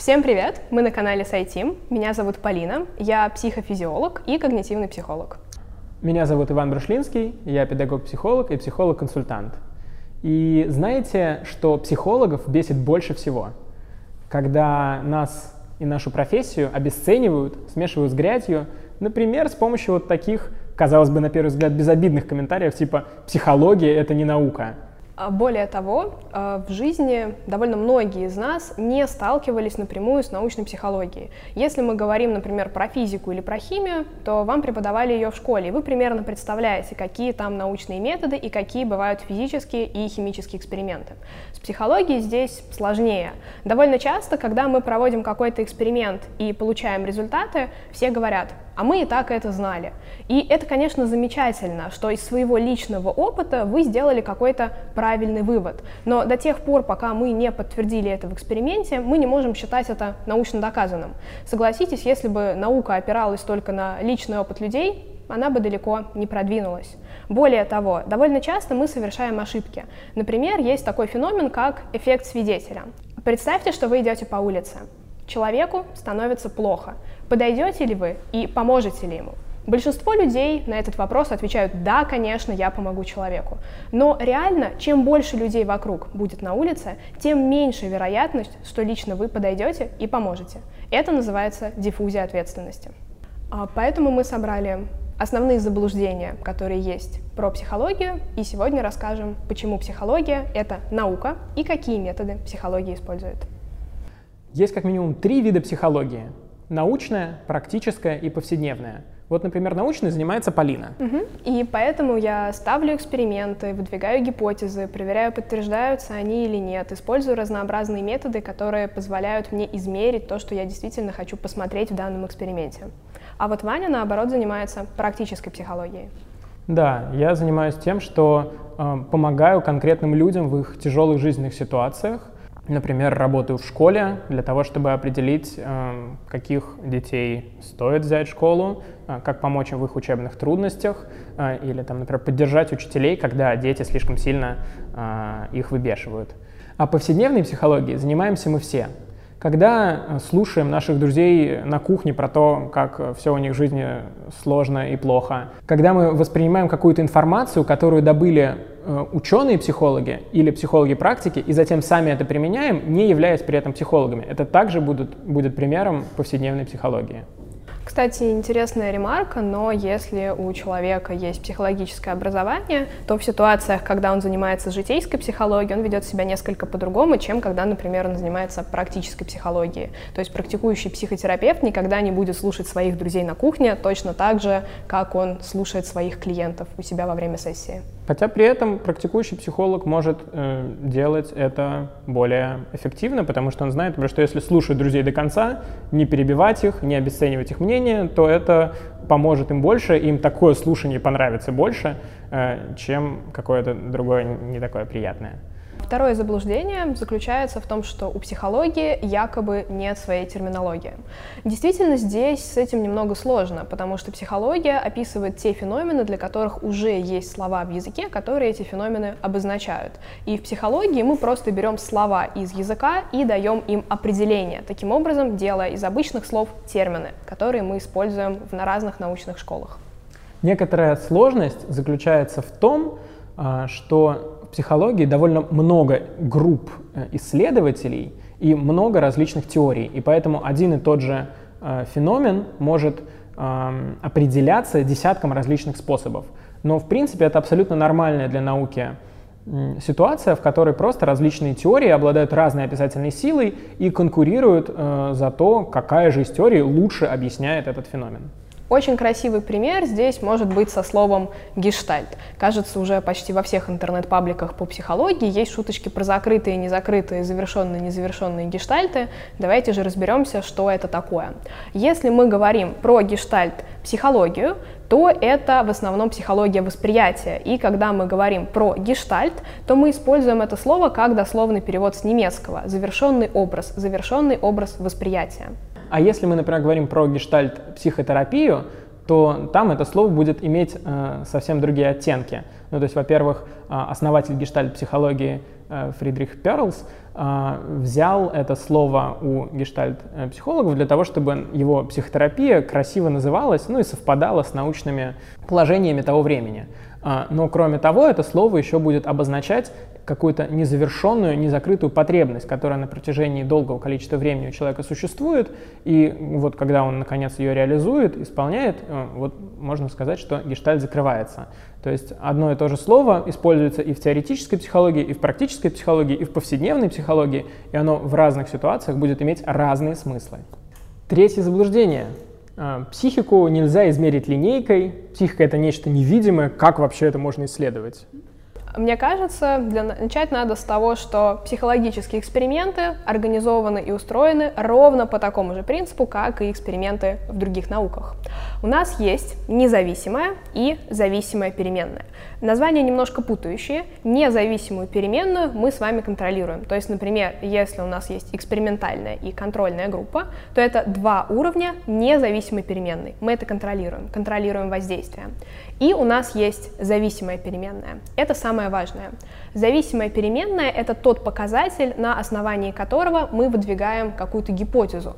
Всем привет! Мы на канале Сайтим. Меня зовут Полина, я психофизиолог и когнитивный психолог. Меня зовут Иван Брушлинский, я педагог-психолог и психолог-консультант. И знаете, что психологов бесит больше всего? Когда нас и нашу профессию обесценивают, смешивают с грязью, например, с помощью вот таких, казалось бы, на первый взгляд, безобидных комментариев типа «психология — это не наука», более того, э, в жизни довольно многие из нас не сталкивались напрямую с научной психологией. Если мы говорим, например, про физику или про химию, то вам преподавали ее в школе, и вы примерно представляете, какие там научные методы и какие бывают физические и химические эксперименты. С психологией здесь сложнее. Довольно часто, когда мы проводим какой-то эксперимент и получаем результаты, все говорят, а мы и так это знали. И это, конечно, замечательно, что из своего личного опыта вы сделали какой-то правильный вывод. Но до тех пор, пока мы не подтвердили это в эксперименте, мы не можем считать это научно доказанным. Согласитесь, если бы наука опиралась только на личный опыт людей, она бы далеко не продвинулась. Более того, довольно часто мы совершаем ошибки. Например, есть такой феномен, как эффект свидетеля. Представьте, что вы идете по улице. Человеку становится плохо. Подойдете ли вы и поможете ли ему? Большинство людей на этот вопрос отвечают «да, конечно, я помогу человеку». Но реально, чем больше людей вокруг будет на улице, тем меньше вероятность, что лично вы подойдете и поможете. Это называется диффузия ответственности. А, поэтому мы собрали основные заблуждения, которые есть про психологию, и сегодня расскажем, почему психология — это наука и какие методы психология использует. Есть как минимум три вида психологии. Научная, практическая и повседневная. Вот, например, научной занимается Полина. Угу. И поэтому я ставлю эксперименты, выдвигаю гипотезы, проверяю, подтверждаются они или нет, использую разнообразные методы, которые позволяют мне измерить то, что я действительно хочу посмотреть в данном эксперименте. А вот Ваня, наоборот, занимается практической психологией. Да, я занимаюсь тем, что э, помогаю конкретным людям в их тяжелых жизненных ситуациях, Например, работаю в школе для того, чтобы определить, эм, каких детей стоит взять в школу, э, как помочь им в их учебных трудностях, э, или, там, например, поддержать учителей, когда дети слишком сильно э, их выбешивают. А повседневной психологией занимаемся мы все. Когда слушаем наших друзей на кухне про то, как все у них в жизни сложно и плохо, когда мы воспринимаем какую-то информацию, которую добыли Э, ученые-психологи или психологи практики, и затем сами это применяем, не являясь при этом психологами. Это также будут, будет примером повседневной психологии. Кстати, интересная ремарка, но если у человека есть психологическое образование, то в ситуациях, когда он занимается житейской психологией, он ведет себя несколько по-другому, чем когда, например, он занимается практической психологией. То есть практикующий психотерапевт никогда не будет слушать своих друзей на кухне точно так же, как он слушает своих клиентов у себя во время сессии. Хотя при этом практикующий психолог может э, делать это более эффективно, потому что он знает, что если слушать друзей до конца, не перебивать их, не обесценивать их мнение, то это поможет им больше, им такое слушание понравится больше, э, чем какое-то другое не такое приятное. Второе заблуждение заключается в том, что у психологии якобы нет своей терминологии. Действительно, здесь с этим немного сложно, потому что психология описывает те феномены, для которых уже есть слова в языке, которые эти феномены обозначают. И в психологии мы просто берем слова из языка и даем им определение, таким образом делая из обычных слов термины, которые мы используем в на разных научных школах. Некоторая сложность заключается в том, а, что психологии довольно много групп э, исследователей и много различных теорий. И поэтому один и тот же э, феномен может э, определяться десятком различных способов. Но, в принципе, это абсолютно нормальная для науки ситуация, в которой просто различные теории обладают разной описательной силой и конкурируют э, за то, какая же из теорий лучше объясняет этот феномен. Очень красивый пример здесь может быть со словом «гештальт». Кажется, уже почти во всех интернет-пабликах по психологии есть шуточки про закрытые, незакрытые, завершенные, незавершенные гештальты. Давайте же разберемся, что это такое. Если мы говорим про гештальт-психологию, то это в основном психология восприятия. И когда мы говорим про гештальт, то мы используем это слово как дословный перевод с немецкого. Завершенный образ, завершенный образ восприятия. А если мы, например, говорим про гештальт-психотерапию, то там это слово будет иметь э, совсем другие оттенки. Ну, то есть, во-первых, э, основатель гештальт-психологии э, Фридрих Перлс взял это слово у гештальт-психологов для того, чтобы его психотерапия красиво называлась, ну и совпадала с научными положениями того времени. А, но кроме того, это слово еще будет обозначать какую-то незавершенную, незакрытую потребность, которая на протяжении долгого количества времени у человека существует, и вот когда он наконец ее реализует, исполняет, э, вот можно сказать, что гештальт закрывается. То есть одно и то же слово используется и в теоретической психологии, и в практической психологии, и в повседневной психологии, и оно в разных ситуациях будет иметь разные смыслы. Третье заблуждение. Э, психику нельзя измерить линейкой, психика — это нечто невидимое, как вообще это можно исследовать? Мне кажется, для начать надо с того, что психологические эксперименты организованы и устроены ровно по такому же принципу, как и эксперименты в других науках. У нас есть независимая и зависимая переменная. Названия немножко путающие. Независимую переменную мы с вами контролируем. То есть, например, если у нас есть экспериментальная и контрольная группа, то это два уровня независимой переменной. Мы это контролируем, контролируем воздействие. И у нас есть зависимая переменная. Это самое важное. Зависимая переменная — это тот показатель, на основании которого мы выдвигаем какую-то гипотезу.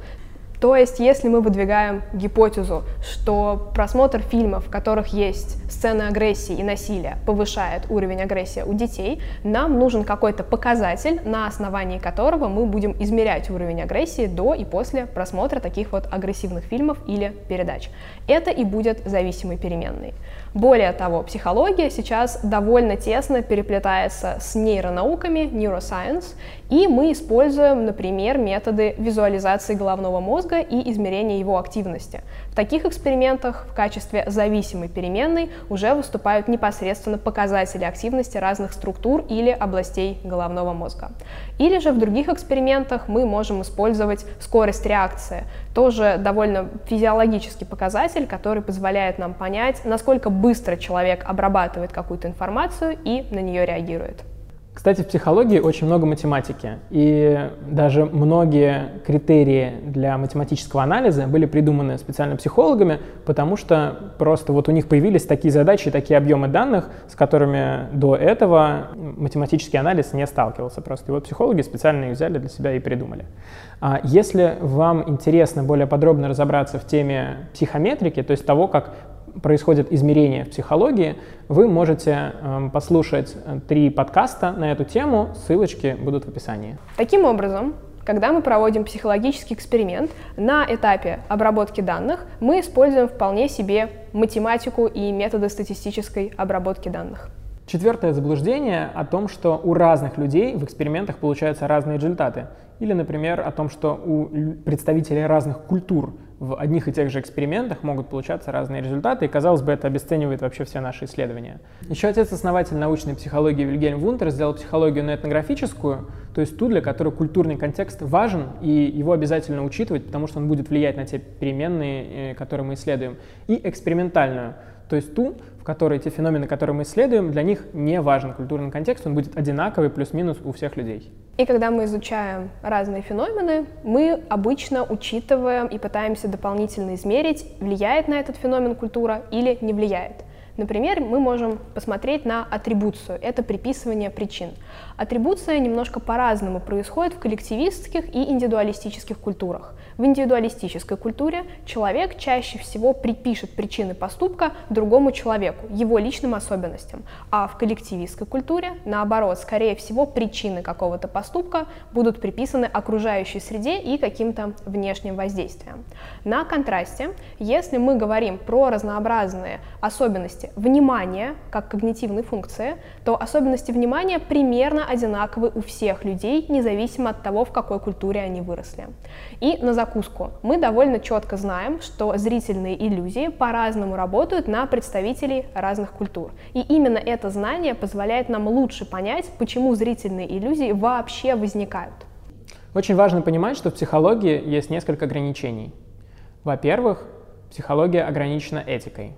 То есть, если мы выдвигаем гипотезу, что просмотр фильмов, в которых есть сцены агрессии и насилия, повышает уровень агрессии у детей, нам нужен какой-то показатель, на основании которого мы будем измерять уровень агрессии до и после просмотра таких вот агрессивных фильмов или передач. Это и будет зависимой переменной. Более того, психология сейчас довольно тесно переплетается с нейронауками, neuroscience, и мы используем, например, методы визуализации головного мозга и измерения его активности. В таких экспериментах в качестве зависимой переменной уже выступают непосредственно показатели активности разных структур или областей головного мозга. Или же в других экспериментах мы можем использовать скорость реакции, тоже довольно физиологический показатель, который позволяет нам понять, насколько быстро человек обрабатывает какую-то информацию и на нее реагирует. Кстати, в психологии очень много математики, и даже многие критерии для математического анализа были придуманы специально психологами, потому что просто вот у них появились такие задачи, такие объемы данных, с которыми до этого математический анализ не сталкивался просто. И вот психологи специально их взяли для себя и придумали. А если вам интересно более подробно разобраться в теме психометрики, то есть того, как происходят измерения в психологии, вы можете э, послушать три подкаста на эту тему, ссылочки будут в описании. Таким образом, когда мы проводим психологический эксперимент, на этапе обработки данных мы используем вполне себе математику и методы статистической обработки данных. Четвертое заблуждение о том, что у разных людей в экспериментах получаются разные результаты. Или, например, о том, что у представителей разных культур в одних и тех же экспериментах могут получаться разные результаты, и, казалось бы, это обесценивает вообще все наши исследования. Еще отец-основатель научной психологии Вильгельм Вунтер сделал психологию на этнографическую, то есть ту, для которой культурный контекст важен, и его обязательно учитывать, потому что он будет влиять на те переменные, э, которые мы исследуем, и экспериментальную, то есть ту, в которой те феномены, которые мы исследуем, для них не важен культурный контекст, он будет одинаковый плюс-минус у всех людей. И когда мы изучаем разные феномены, мы обычно учитываем и пытаемся дополнительно измерить, влияет на этот феномен культура или не влияет. Например, мы можем посмотреть на атрибуцию, это приписывание причин. Атрибуция немножко по-разному происходит в коллективистских и индивидуалистических культурах. В индивидуалистической культуре человек чаще всего припишет причины поступка другому человеку, его личным особенностям, а в коллективистской культуре, наоборот, скорее всего, причины какого-то поступка будут приписаны окружающей среде и каким-то внешним воздействиям. На контрасте, если мы говорим про разнообразные особенности внимания как когнитивной функции, то особенности внимания примерно одинаковы у всех людей, независимо от того, в какой культуре они выросли. И на закуску. Мы довольно четко знаем, что зрительные иллюзии по-разному работают на представителей разных культур. И именно это знание позволяет нам лучше понять, почему зрительные иллюзии вообще возникают. Очень важно понимать, что в психологии есть несколько ограничений. Во-первых, психология ограничена этикой.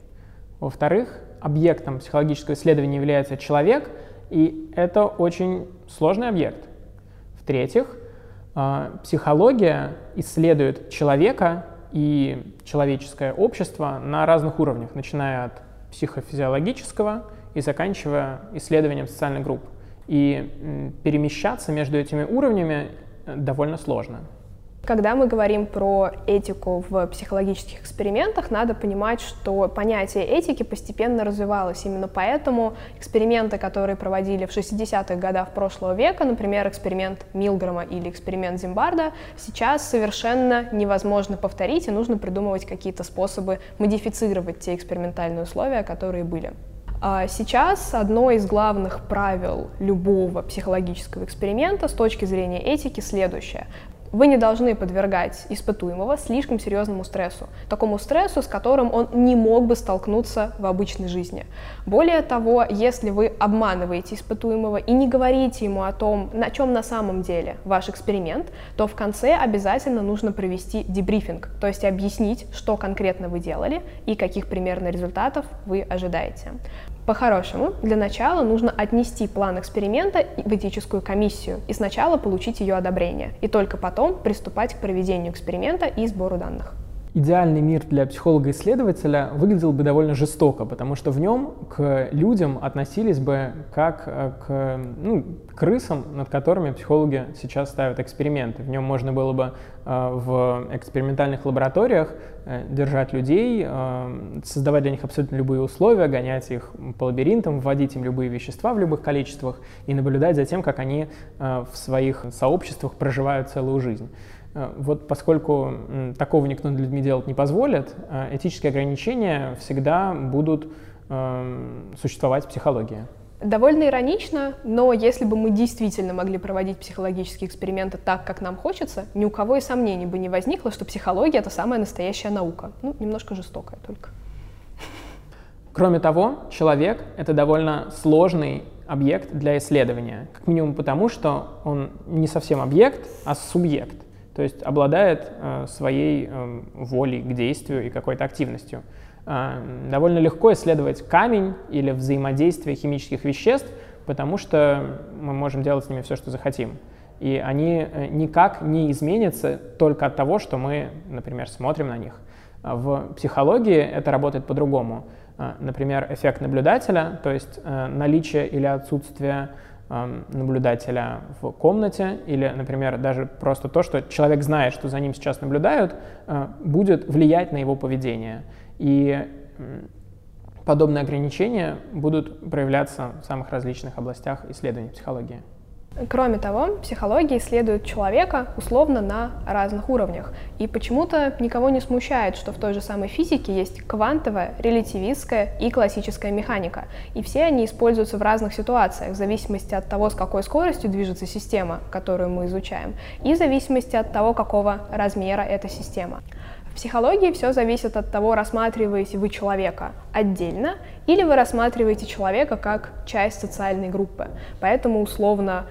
Во-вторых, объектом психологического исследования является человек, и это очень сложный объект. В-третьих, а, психология исследует человека и человеческое общество на разных уровнях, начиная от психофизиологического и заканчивая исследованием социальных групп. И перемещаться между этими уровнями э, довольно сложно. Когда мы говорим про этику в психологических экспериментах, надо понимать, что понятие этики постепенно развивалось. Именно поэтому эксперименты, которые проводили в 60-х годах прошлого века, например, эксперимент Милгрома или эксперимент Зимбарда, сейчас совершенно невозможно повторить, и нужно придумывать какие-то способы модифицировать те экспериментальные условия, которые были. А сейчас одно из главных правил любого психологического эксперимента с точки зрения этики следующее. Вы не должны подвергать испытуемого слишком серьезному стрессу, такому стрессу, с которым он не мог бы столкнуться в обычной жизни. Более того, если вы обманываете испытуемого и не говорите ему о том, на чем на самом деле ваш эксперимент, то в конце обязательно нужно провести дебрифинг, то есть объяснить, что конкретно вы делали и каких примерно результатов вы ожидаете. По-хорошему, для начала нужно отнести план эксперимента в этическую комиссию и сначала получить ее одобрение, и только потом приступать к проведению эксперимента и сбору данных идеальный мир для психолога-исследователя выглядел бы довольно жестоко, потому что в нем к людям относились бы как э, к ну, крысам, над которыми психологи сейчас ставят эксперименты. В нем можно было бы э, в экспериментальных лабораториях э, держать людей, создавать для них абсолютно любые условия, гонять их по лабиринтам, вводить им любые вещества в любых количествах и наблюдать за тем, как они в своих сообществах проживают целую жизнь. Э, вот поскольку такого никто над людьми делать не позволит, э, этические ограничения всегда будут эм, существовать в психологии. Довольно иронично, но если бы мы действительно могли проводить психологические эксперименты так, как нам хочется, ни у кого и сомнений бы не возникло, что психология — это самая настоящая наука. Ну, немножко жестокая только. Кроме того, человек — это довольно сложный объект для исследования. Как минимум потому, что он не совсем объект, а субъект то есть обладает э, своей э, волей к действию и какой-то активностью. Э, довольно легко исследовать камень или взаимодействие химических веществ, потому что мы можем делать с ними все, что захотим. И они никак не изменятся только от того, что мы, например, смотрим на них. В психологии это работает по-другому. Например, эффект наблюдателя, то есть наличие или отсутствие наблюдателя в комнате, или, например, даже просто то, что человек знает, что за ним сейчас наблюдают, э, будет влиять на его поведение. И подобные ограничения будут проявляться в самых различных областях исследований психологии. Кроме того, психология исследует человека условно на разных уровнях. И почему-то никого не смущает, что в той же самой физике есть квантовая, релятивистская и классическая механика. И все они используются в разных ситуациях, в зависимости от того, с какой скоростью движется система, которую мы изучаем, и в зависимости от того, какого размера эта система. В психологии все зависит от того, рассматриваете вы человека отдельно или вы рассматриваете человека как часть социальной группы. Поэтому условно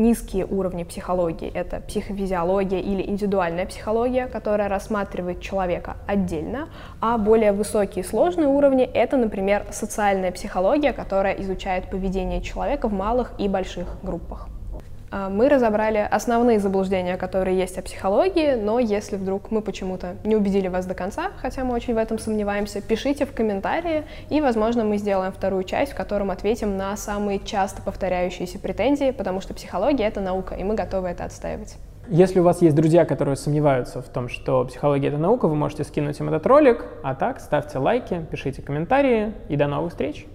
низкие уровни психологии — это психофизиология или индивидуальная психология, которая рассматривает человека отдельно, а более высокие сложные уровни — это, например, социальная психология, которая изучает поведение человека в малых и больших группах. А, мы разобрали основные заблуждения, которые есть о психологии, но если вдруг мы почему-то не убедили вас до конца, хотя мы очень в этом сомневаемся, пишите в комментарии, и, возможно, мы сделаем вторую часть, в котором ответим на самые часто повторяющиеся претензии, потому что психология — это наука, и мы готовы это отстаивать. Если у вас есть друзья, которые сомневаются в том, что психология — это наука, вы можете скинуть им этот ролик, а так ставьте лайки, пишите комментарии, и до новых встреч!